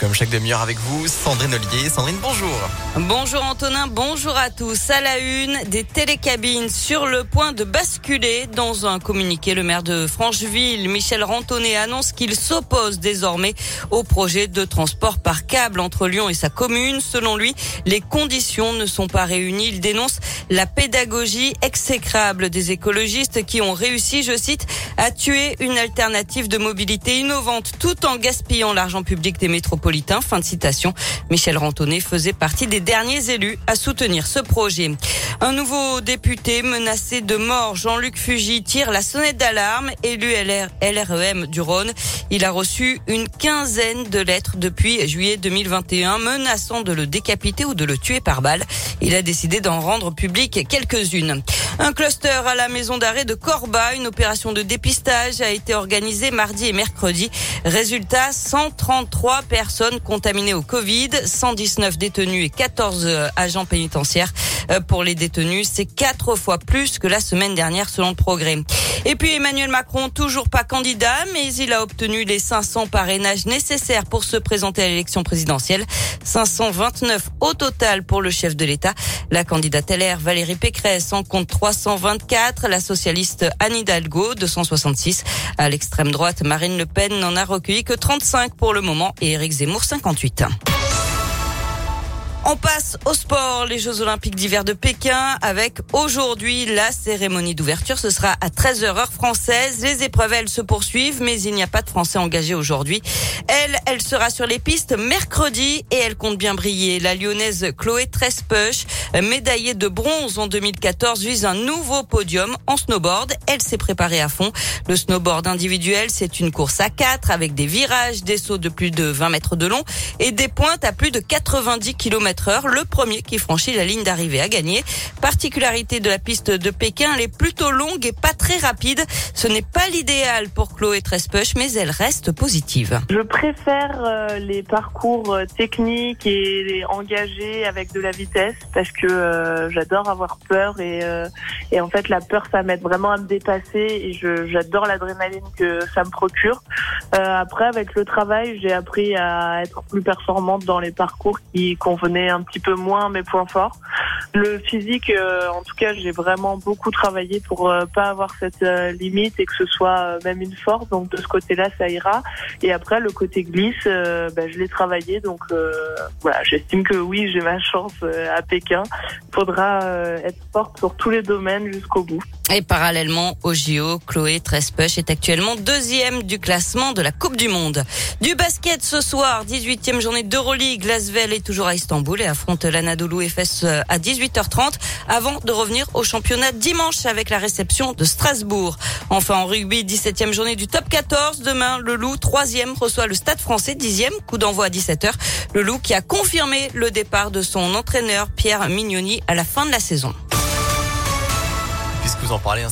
Comme chaque demi-heure avec vous, Sandrine Ollier. Sandrine, bonjour. Bonjour Antonin, bonjour à tous. À la une, des télécabines sur le point de basculer. Dans un communiqué, le maire de Francheville, Michel Rantonnet, annonce qu'il s'oppose désormais au projet de transport par câble entre Lyon et sa commune. Selon lui, les conditions ne sont pas réunies. Il dénonce la pédagogie exécrable des écologistes qui ont réussi, je cite, à tuer une alternative de mobilité innovante tout en gaspillant l'argent public des métropoles Fin de citation. Michel Rantonnet faisait partie des derniers élus à soutenir ce projet. Un nouveau député menacé de mort, Jean-Luc Fugy, tire la sonnette d'alarme. Élu LR, LREM du Rhône, il a reçu une quinzaine de lettres depuis juillet 2021 menaçant de le décapiter ou de le tuer par balle. Il a décidé d'en rendre public quelques-unes. Un cluster à la maison d'arrêt de Corba, une opération de dépistage a été organisée mardi et mercredi. Résultat, 133 personnes contaminées au Covid, 119 détenus et 14 euh, agents pénitentiaires. Euh, pour les détenus, c'est quatre fois plus que la semaine dernière selon le progrès. Et puis Emmanuel Macron, toujours pas candidat, mais il a obtenu les 500 parrainages nécessaires pour se présenter à l'élection présidentielle. 529 au total pour le chef de l'État. La candidate LR Valérie Pécresse en compte 324. La socialiste Anne Hidalgo 266. À l'extrême droite, Marine Le Pen n'en a recueilli que 35 pour le moment et Éric Zemmour 58. On passe au sport, les Jeux Olympiques d'hiver de Pékin, avec aujourd'hui la cérémonie d'ouverture. Ce sera à 13h heure française. Les épreuves, elles se poursuivent, mais il n'y a pas de Français engagés aujourd'hui. Elle, elle sera sur les pistes mercredi et elle compte bien briller. La lyonnaise Chloé Trespeuch, médaillée de bronze en 2014, vise un nouveau podium en snowboard. Elle s'est préparée à fond. Le snowboard individuel, c'est une course à quatre avec des virages, des sauts de plus de 20 mètres de long et des pointes à plus de 90 km le premier qui franchit la ligne d'arrivée a gagné. Particularité de la piste de Pékin, elle est plutôt longue et pas très rapide. Ce n'est pas l'idéal pour Chloé Trespech, mais elle reste positive. Je préfère euh, les parcours euh, techniques et engagés avec de la vitesse que euh, j'adore avoir peur et, et en fait la peur ça m'aide vraiment à me dépasser et j'adore l'adrénaline que ça me procure. après avec le travail j'ai appris à être plus performante dans les parcours qui convenaient un petit peu moins mes points forts. Le physique, euh, en tout cas, j'ai vraiment beaucoup travaillé pour euh, pas avoir cette euh, limite et que ce soit même une force. Donc de ce côté-là, ça ira. Et après, le côté glisse, bah, je l'ai travaillé. Donc voilà, j'estime que oui, j'ai ma chance à Pékin. Il faudra être forte sur tous les domaines jusqu'au bout. Et parallèlement au JO, Chloé Trespech est actuellement deuxième du classement de la Coupe du Monde. Du basket ce soir, 18e journée d'Euroleague. Lasvel est toujours à Istanbul et affronte l'Anadolu Efes à 18h30 avant de revenir au championnat dimanche avec la réception de Strasbourg. Enfin en rugby, 17e journée du top 14. Demain, le Loup, 3e, reçoit le Stade français, 10e, coup d'envoi à 17h. Le Loup qui a confirmé le départ de son entraîneur Pierre Mignoni à la fin de la saison vous en parlez.